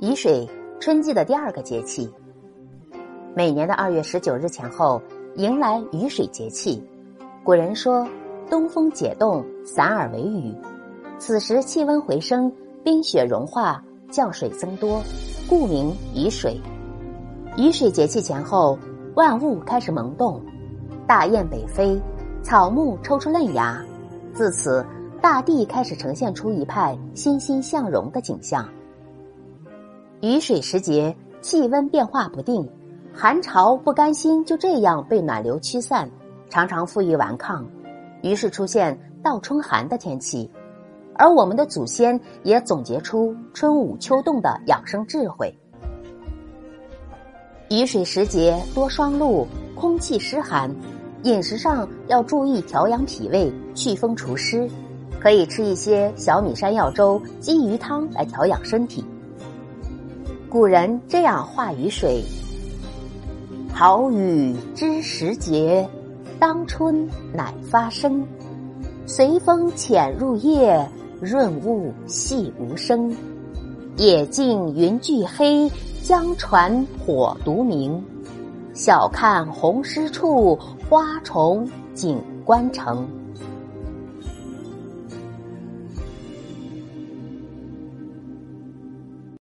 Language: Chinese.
雨水，春季的第二个节气。每年的二月十九日前后，迎来雨水节气。古人说：“东风解冻，散而为雨。”此时气温回升，冰雪融化，降水增多，故名雨水。雨水节气前后，万物开始萌动，大雁北飞，草木抽出嫩芽，自此大地开始呈现出一派欣欣向荣的景象。雨水时节，气温变化不定，寒潮不甘心就这样被暖流驱散，常常负隅顽抗，于是出现倒春寒的天气。而我们的祖先也总结出春捂秋冻的养生智慧。雨水时节多霜露，空气湿寒，饮食上要注意调养脾胃、祛风除湿，可以吃一些小米山药粥、鲫鱼汤来调养身体。古人这样画雨水：好雨知时节，当春乃发生。随风潜入夜，润物细无声。野径云俱黑，江船火独明。晓看红湿处，花重锦官城。